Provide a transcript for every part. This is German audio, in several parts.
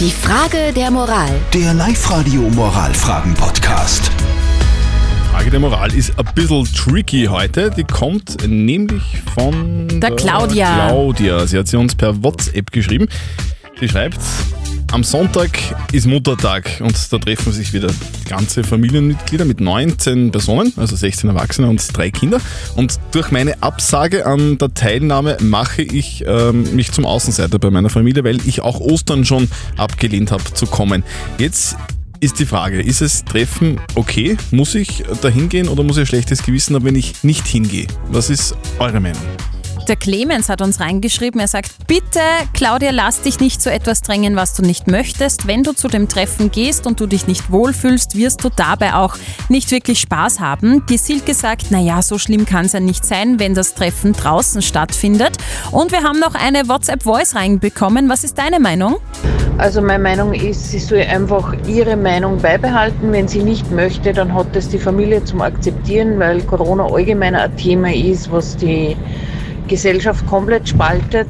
Die Frage der Moral. Der Live-Radio Moralfragen-Podcast. Frage der Moral ist ein bisschen tricky heute. Die kommt nämlich von Der Claudia. Claudia. Sie hat sie uns per WhatsApp geschrieben. Sie schreibt, am Sonntag ist Muttertag und da treffen sich wieder ganze Familienmitglieder mit 19 Personen, also 16 Erwachsene und drei Kinder. Und durch meine Absage an der Teilnahme mache ich ähm, mich zum Außenseiter bei meiner Familie, weil ich auch Ostern schon abgelehnt habe zu kommen. Jetzt ist die Frage, ist es Treffen okay? Muss ich da hingehen oder muss ich ein schlechtes Gewissen haben, wenn ich nicht hingehe? Was ist eure Meinung? Der Clemens hat uns reingeschrieben, er sagt, bitte Claudia, lass dich nicht zu etwas drängen, was du nicht möchtest. Wenn du zu dem Treffen gehst und du dich nicht wohlfühlst, wirst du dabei auch nicht wirklich Spaß haben. Die Silke sagt, naja, so schlimm kann es ja nicht sein, wenn das Treffen draußen stattfindet. Und wir haben noch eine WhatsApp-Voice reinbekommen. Was ist deine Meinung? Also meine Meinung ist, sie soll einfach ihre Meinung beibehalten. Wenn sie nicht möchte, dann hat es die Familie zum Akzeptieren, weil Corona allgemein ein Thema ist, was die Gesellschaft komplett spaltet.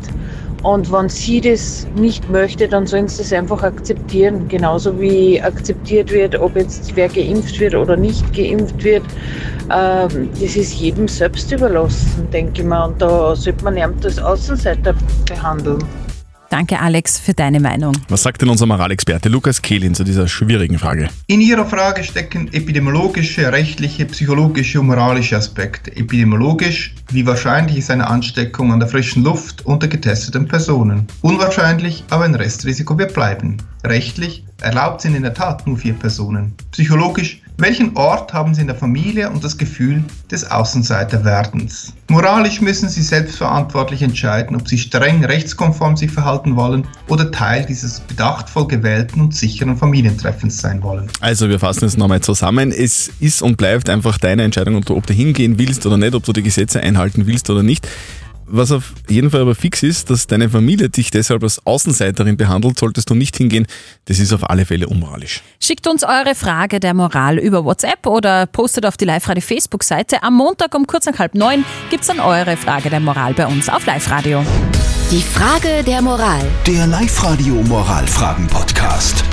Und wenn sie das nicht möchte, dann sollen sie das einfach akzeptieren. Genauso wie akzeptiert wird, ob jetzt wer geimpft wird oder nicht geimpft wird. Ähm, das ist jedem selbst überlassen, denke ich mal. Und da sollte man ihn als Außenseiter behandeln. Danke, Alex, für deine Meinung. Was sagt denn unser Moralexperte Lukas Kehlin zu dieser schwierigen Frage? In Ihrer Frage stecken epidemiologische, rechtliche, psychologische und moralische Aspekte. Epidemiologisch, wie wahrscheinlich ist eine Ansteckung an der frischen Luft unter getesteten Personen? Unwahrscheinlich, aber ein Restrisiko wird bleiben. Rechtlich, erlaubt sind in der Tat nur vier Personen. Psychologisch, welchen Ort haben Sie in der Familie und das Gefühl des Außenseiterwerdens? Moralisch müssen Sie selbstverantwortlich entscheiden, ob Sie streng rechtskonform sich verhalten wollen oder Teil dieses bedachtvoll gewählten und sicheren Familientreffens sein wollen. Also wir fassen es nochmal zusammen. Es ist und bleibt einfach deine Entscheidung, ob du, hingehen willst oder nicht, ob du die Gesetze einhalten willst oder nicht. Was auf jeden Fall aber fix ist, dass deine Familie dich deshalb als Außenseiterin behandelt, solltest du nicht hingehen. Das ist auf alle Fälle unmoralisch. Schickt uns eure Frage der Moral über WhatsApp oder postet auf die Live-Radio Facebook-Seite. Am Montag um kurz nach halb neun gibt es dann eure Frage der Moral bei uns auf Live-Radio. Die Frage der Moral. Der Live-Radio Moralfragen-Podcast.